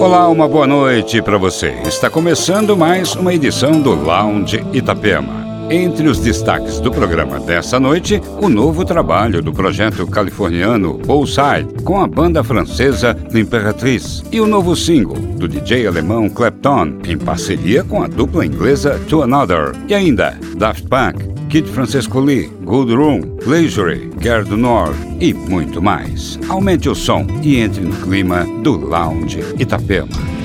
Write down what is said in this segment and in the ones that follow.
Olá, uma boa noite para você. Está começando mais uma edição do Lounge Itapema. Entre os destaques do programa dessa noite, o novo trabalho do projeto californiano Bullside com a banda francesa L'Imperatrice e o novo single do DJ alemão Clapton em parceria com a dupla inglesa To Another e ainda Daft Punk, Kid Francesco Lee, Good Room, Leisure, Gerd Nord e muito mais. Aumente o som e entre no clima do Lounge Itapema.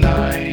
Line.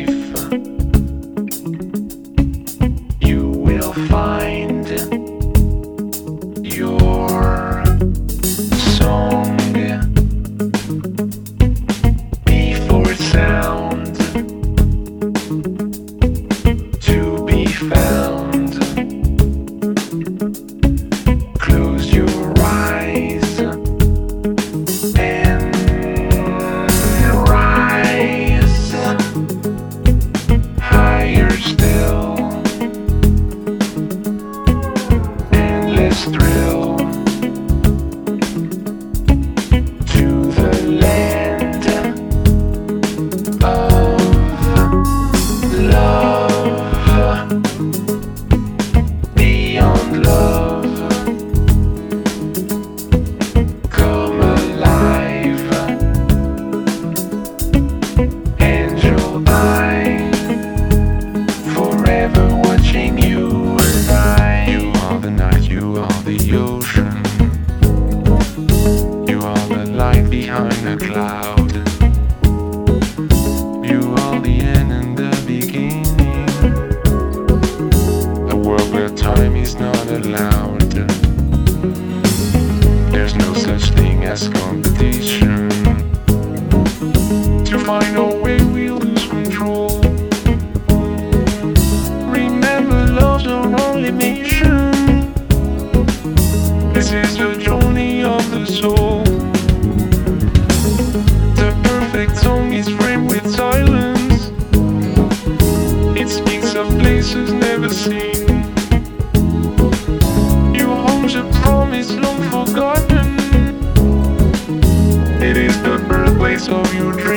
so you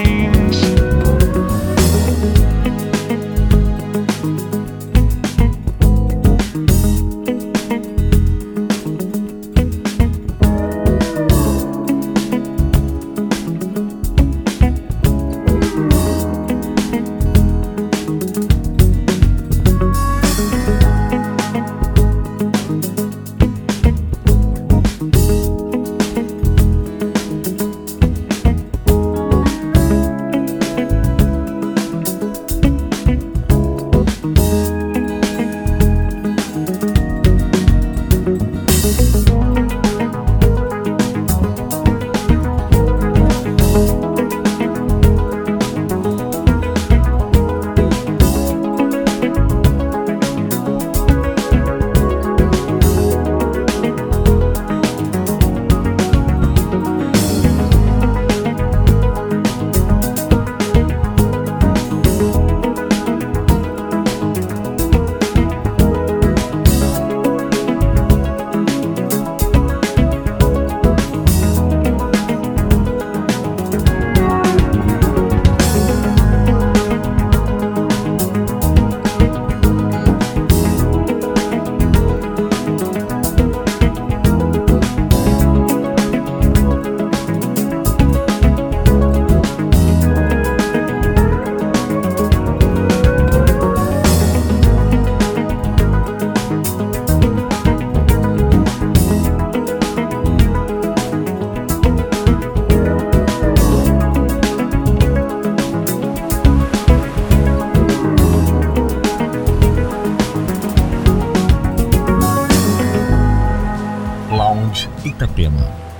Itapema.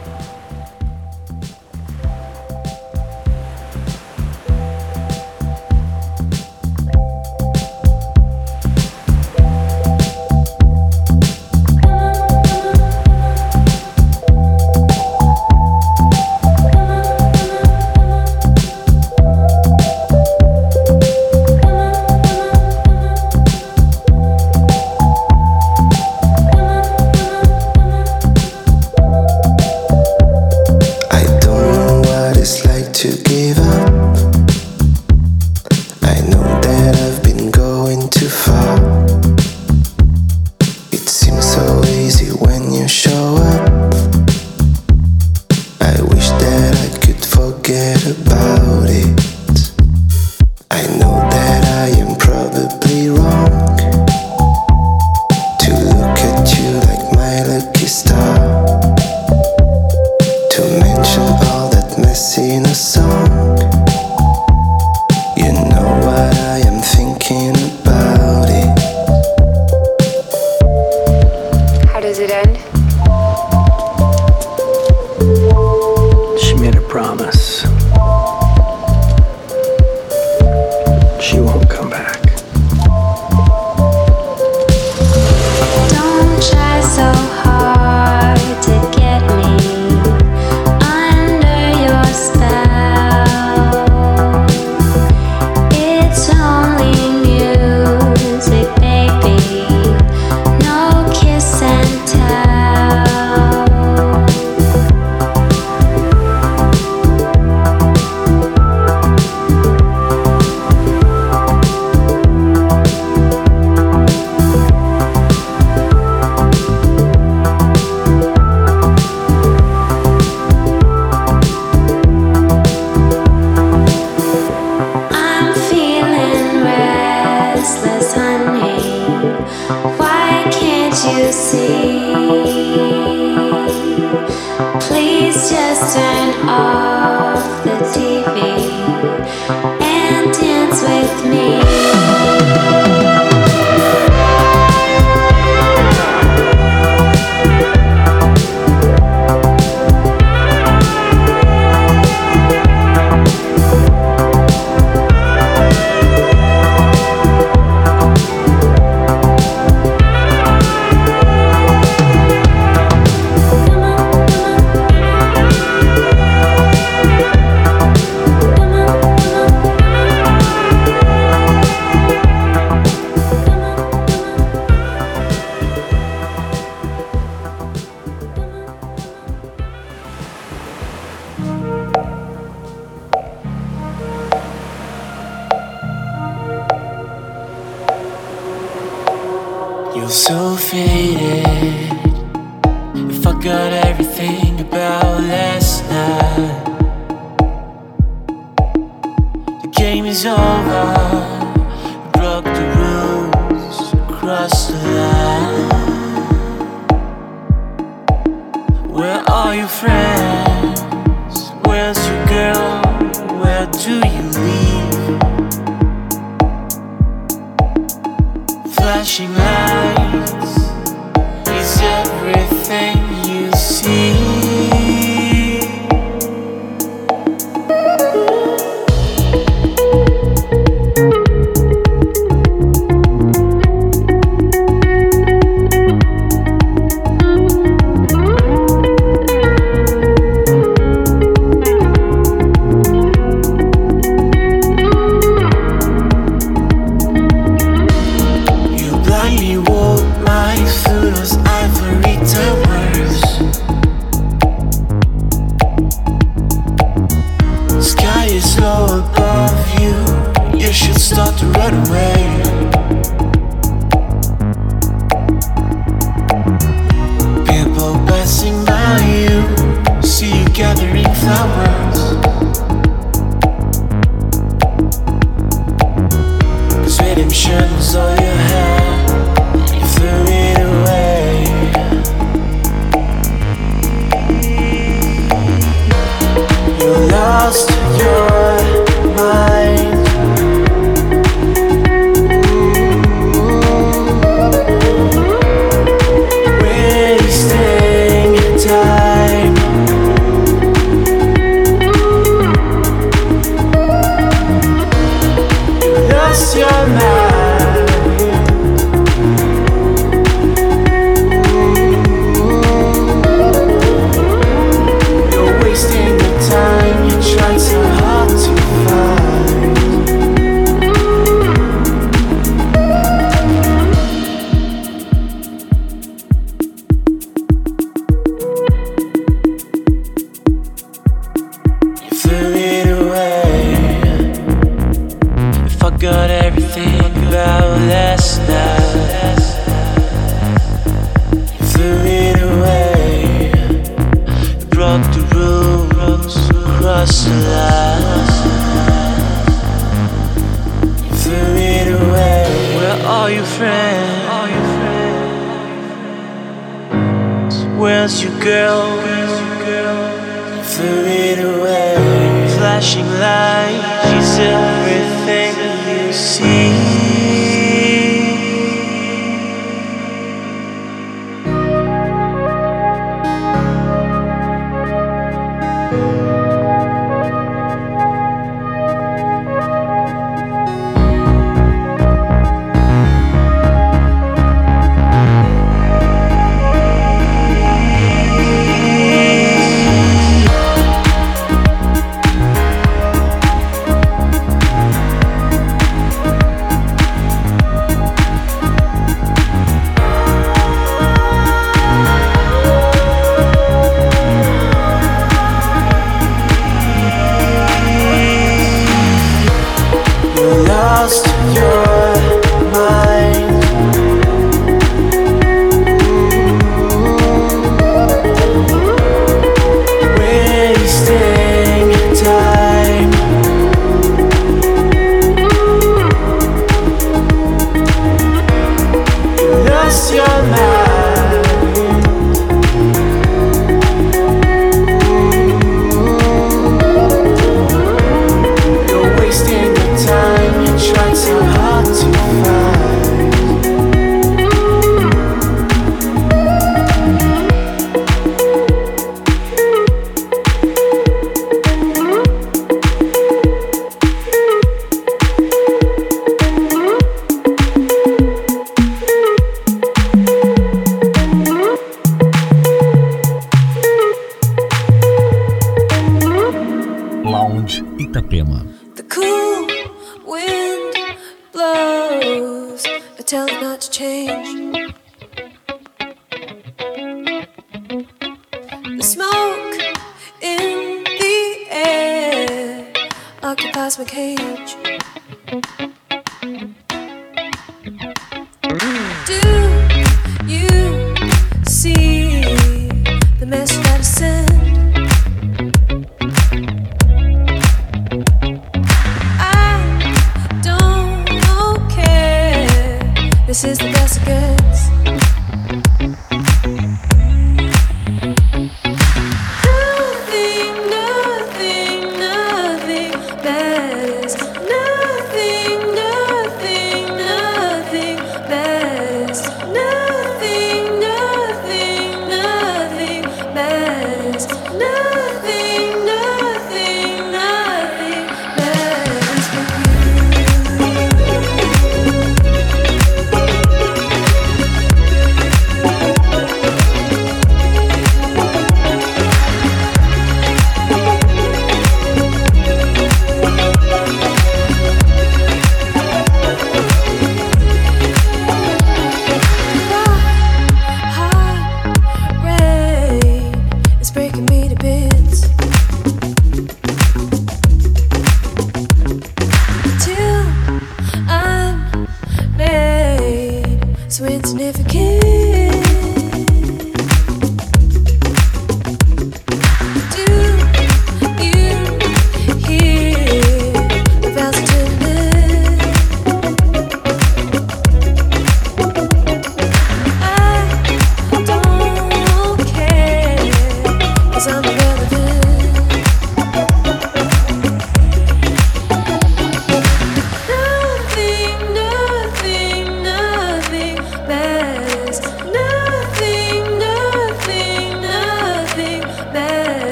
less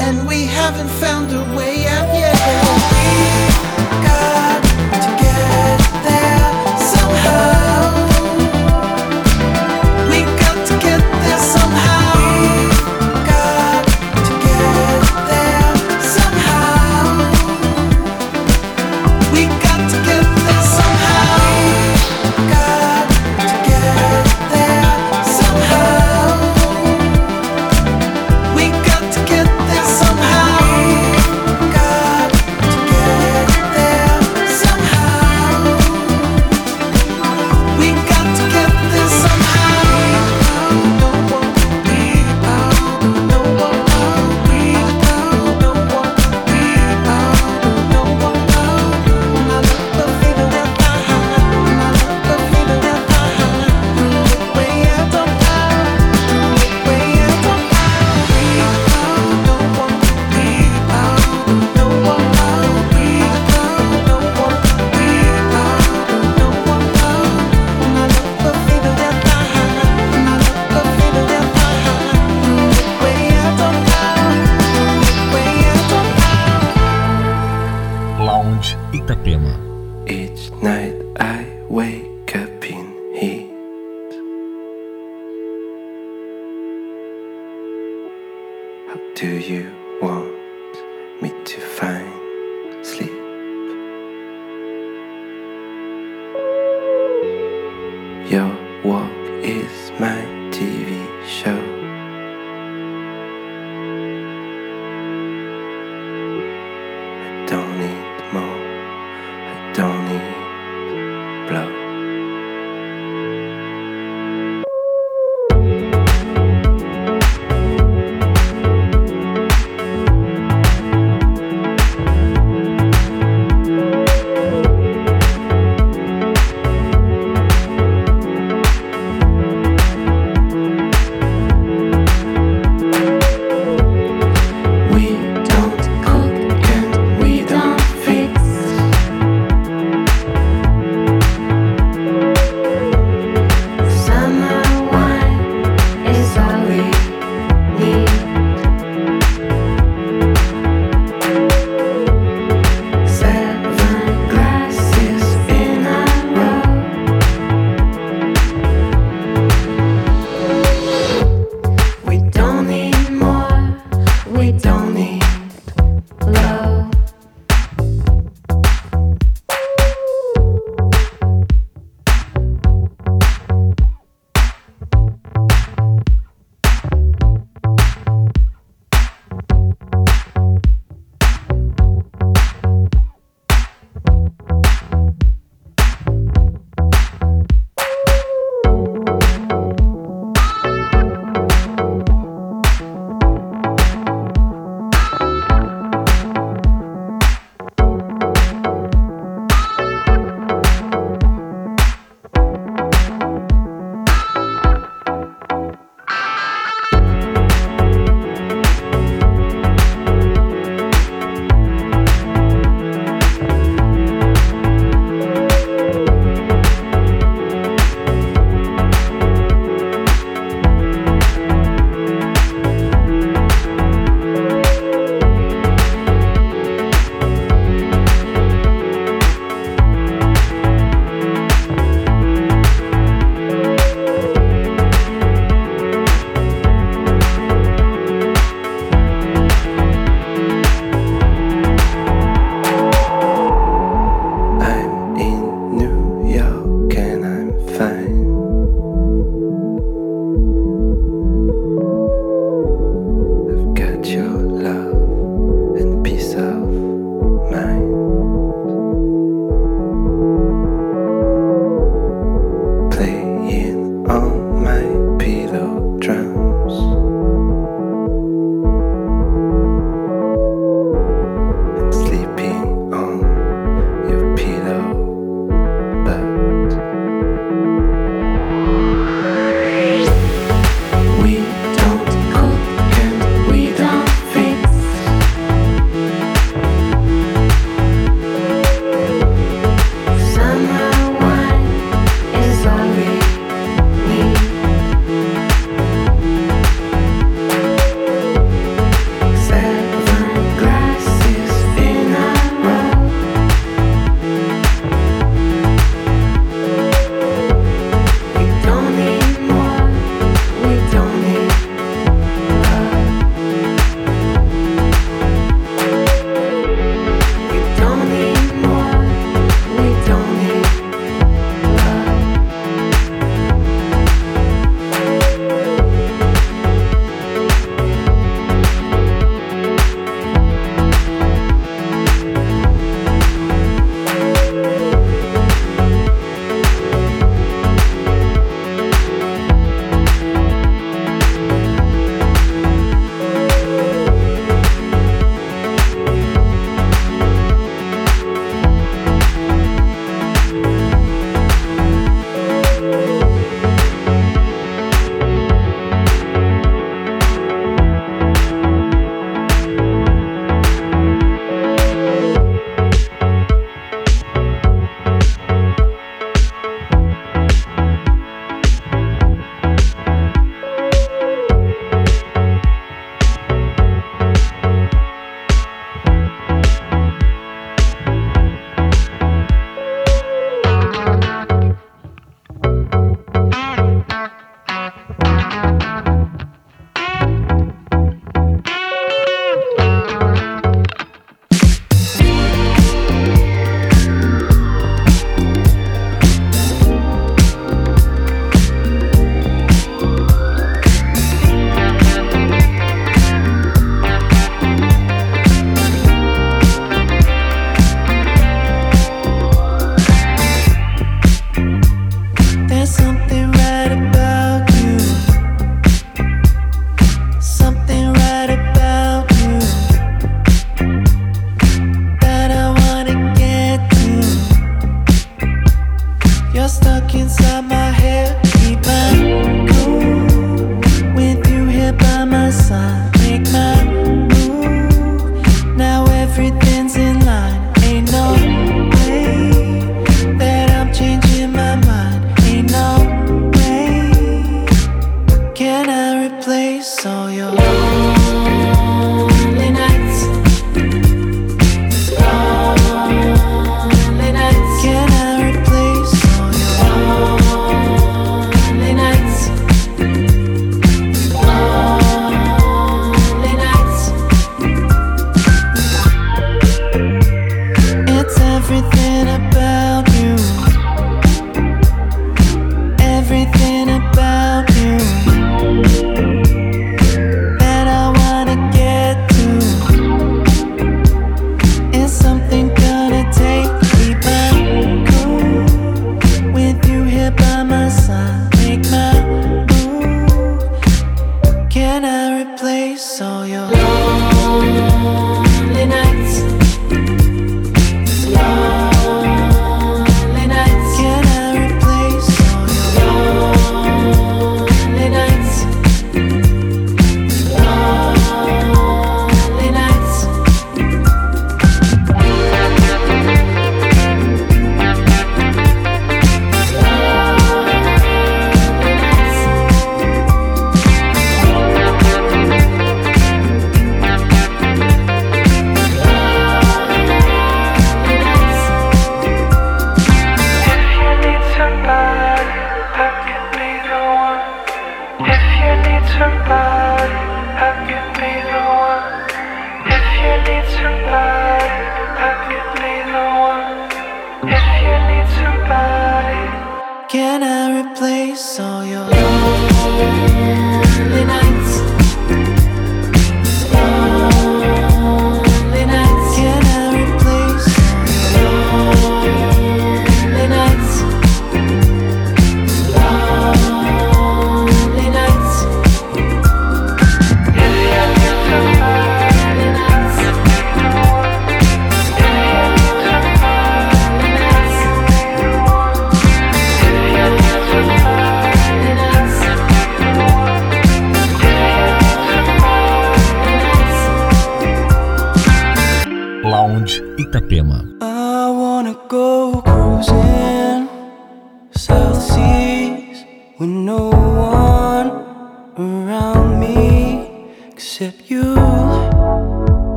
and we haven't found a way out yet.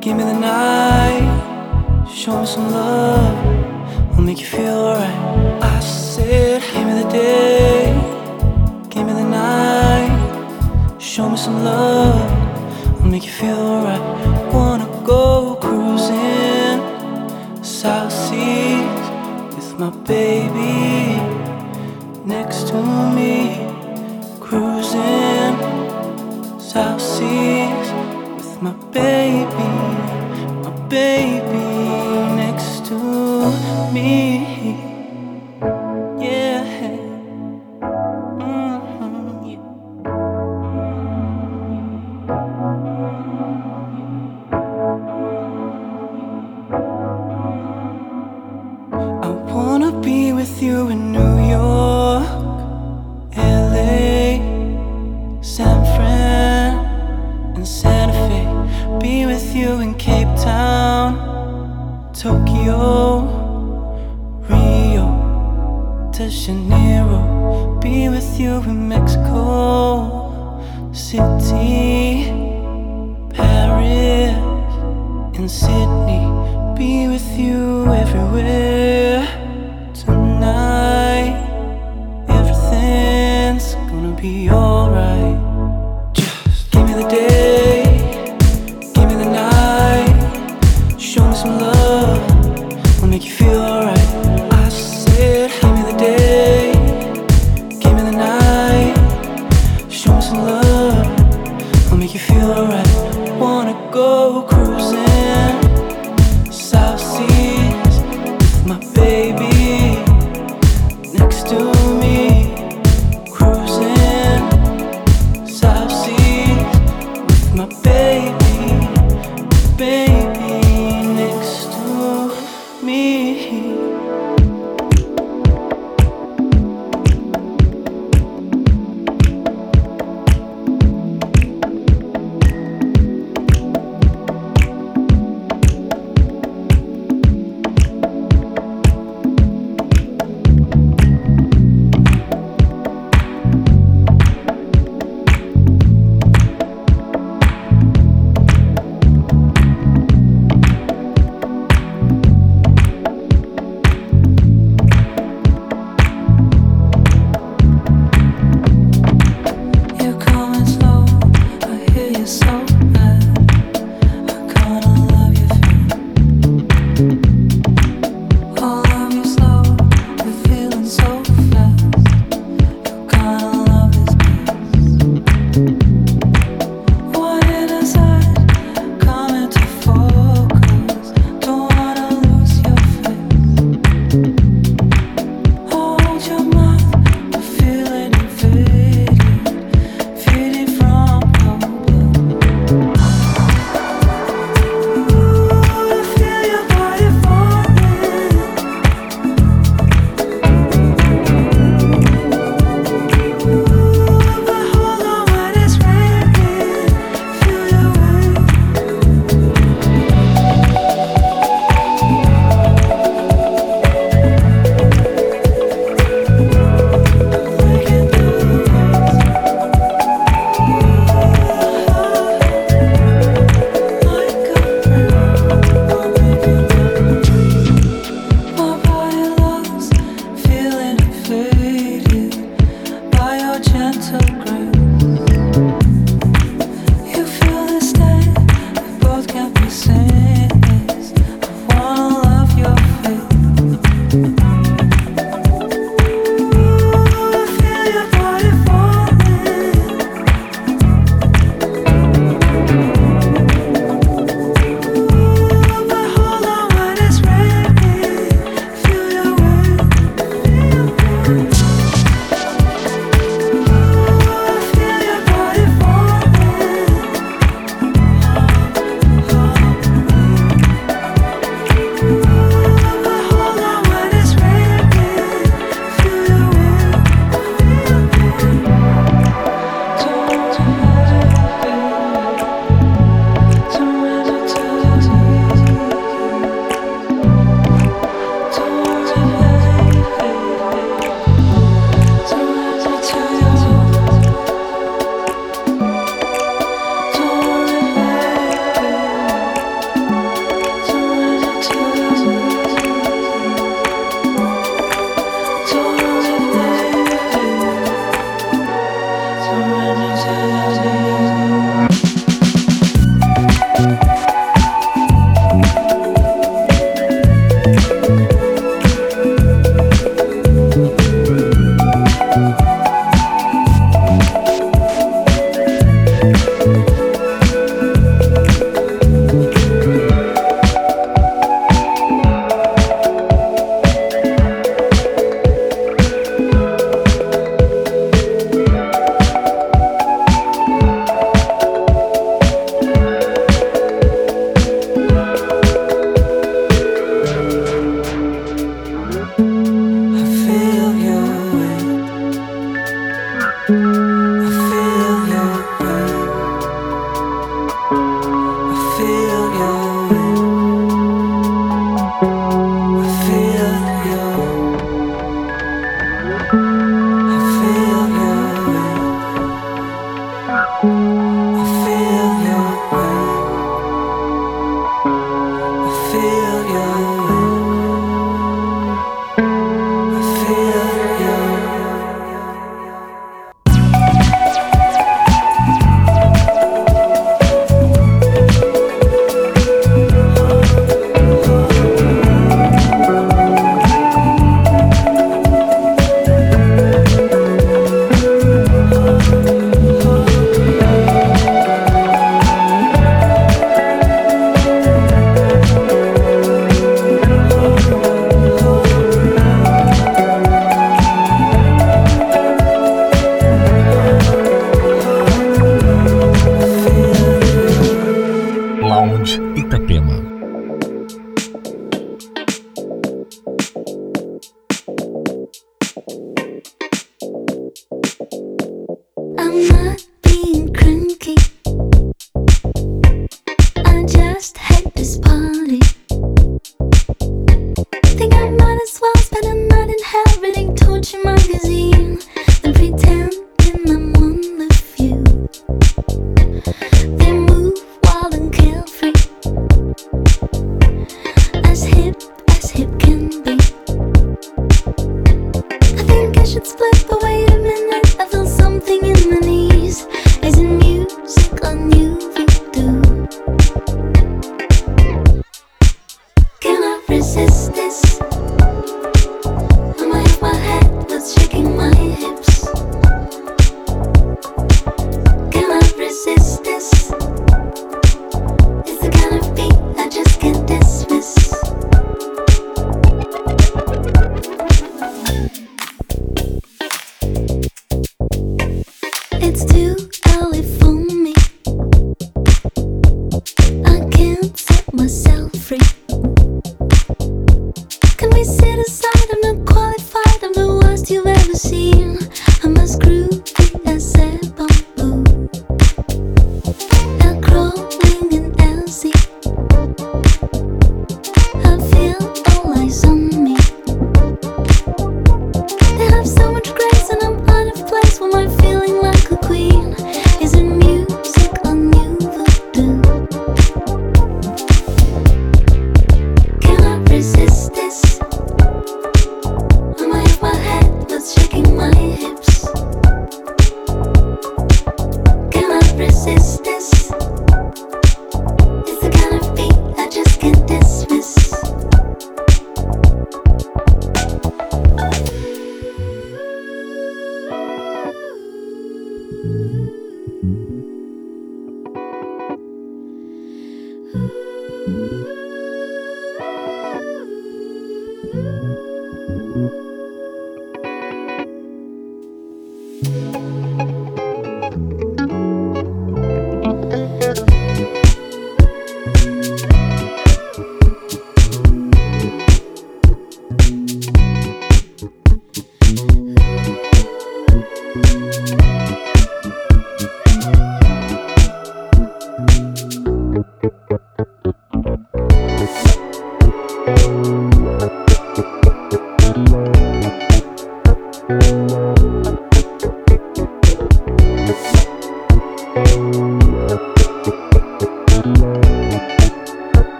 Give me the night, show me some love. I'll make you feel alright. I said, Give me the day, give me the night, show me some love. I'll make you feel alright. Wanna go cruising South Seas with my baby next to me.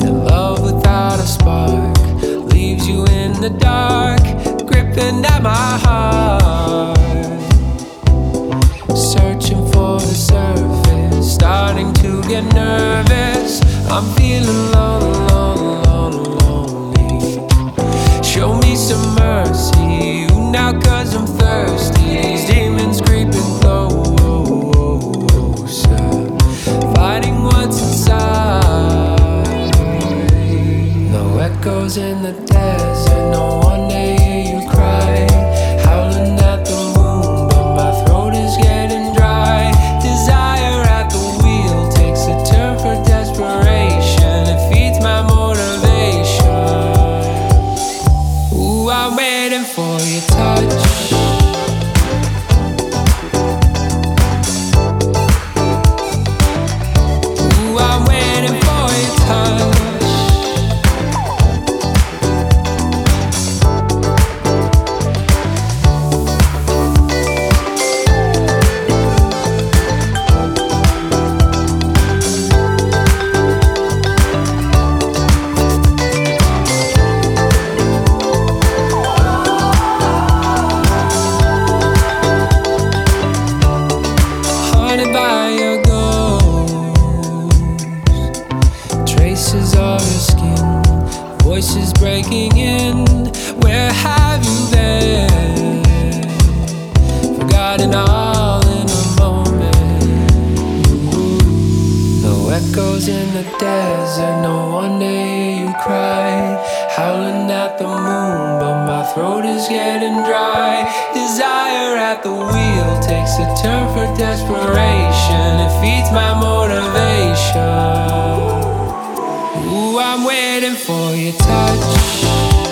And love without a spark leaves you in the dark, gripping at my heart. Searching for the surface, starting to get nervous. I'm feeling. at the wheel takes a turn for desperation. It feeds my motivation. Ooh, I'm waiting for your touch.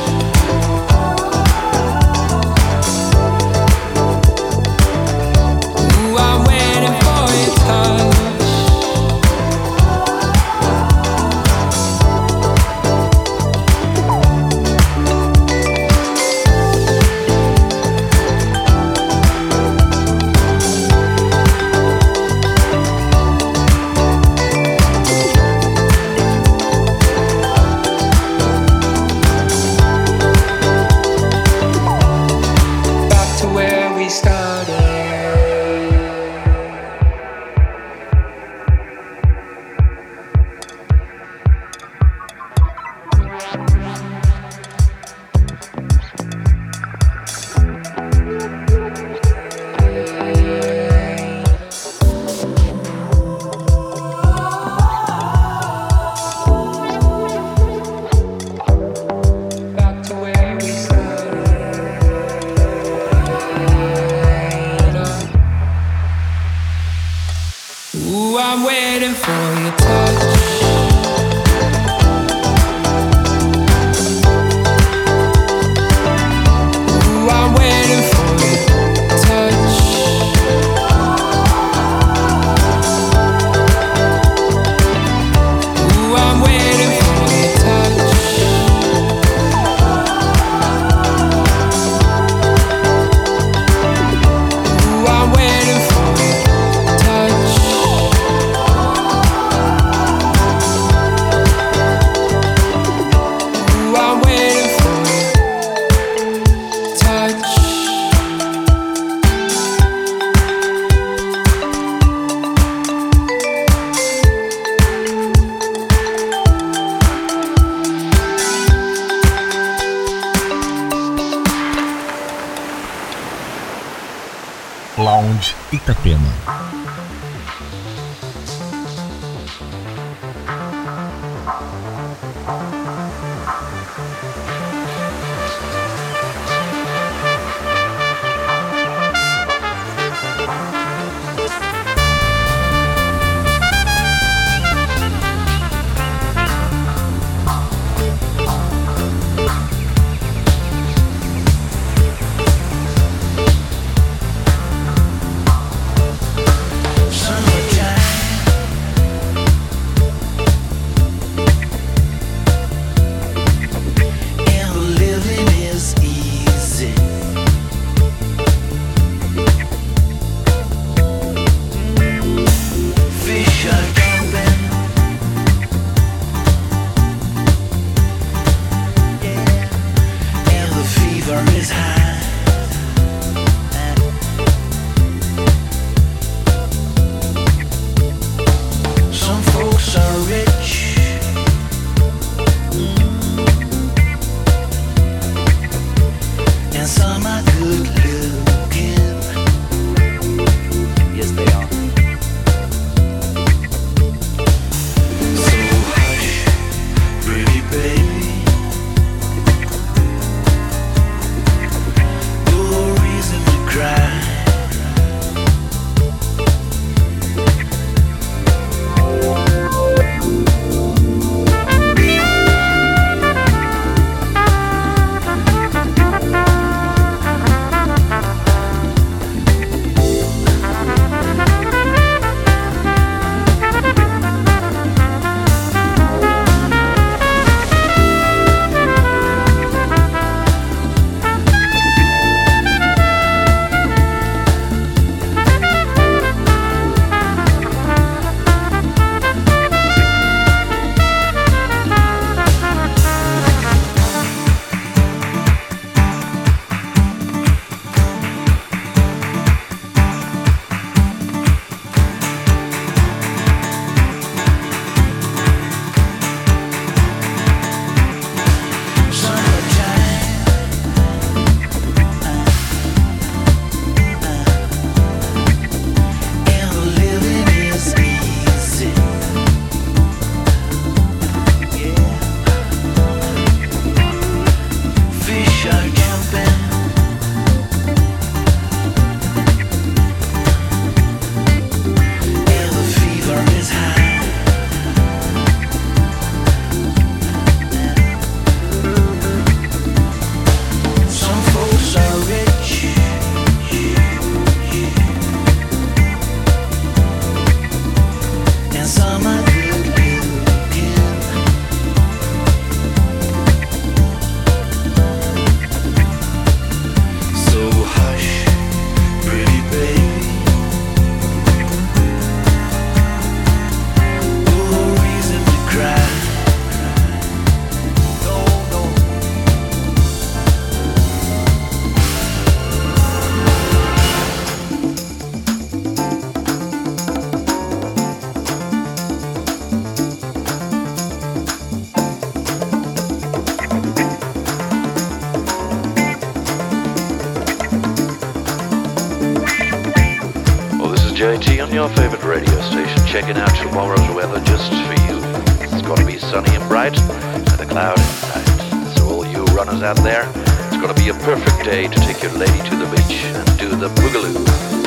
WIT on your favorite radio station, checking out tomorrow's weather just for you. It's going to be sunny and bright, and a cloud in sight. So all you runners out there, it's going to be a perfect day to take your lady to the beach and do the boogaloo.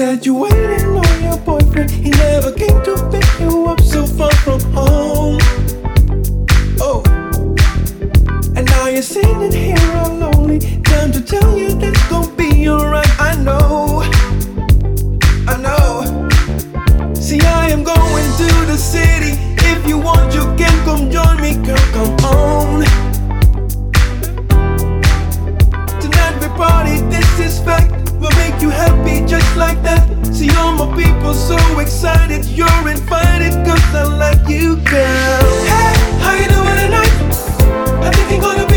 Said you waiting on your boyfriend. He never came to pick you up so far from home. Oh, and now you're sitting here all lonely. Time to tell you that's gonna be alright. I know, I know. See, I am going to the city. If you want, you can come join me, girl. Come on. Like that. See all my people so excited, you're invited, cause I like you, girl. Hey, how you doing tonight? I think you're gonna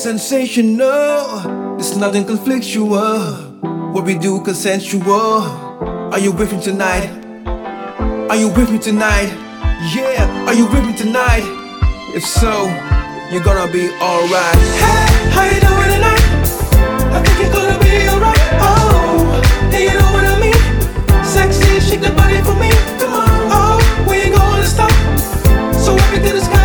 sensational. It's nothing conflictual. What we do consensual. Are you with me tonight? Are you with me tonight? Yeah, are you with me tonight? If so, you're gonna be alright. Hey, how you doing tonight? I think you're gonna be alright. Oh, hey, you know what I mean? Sexy, shake that body for me. Come on, oh, we ain't gonna stop. So everything is.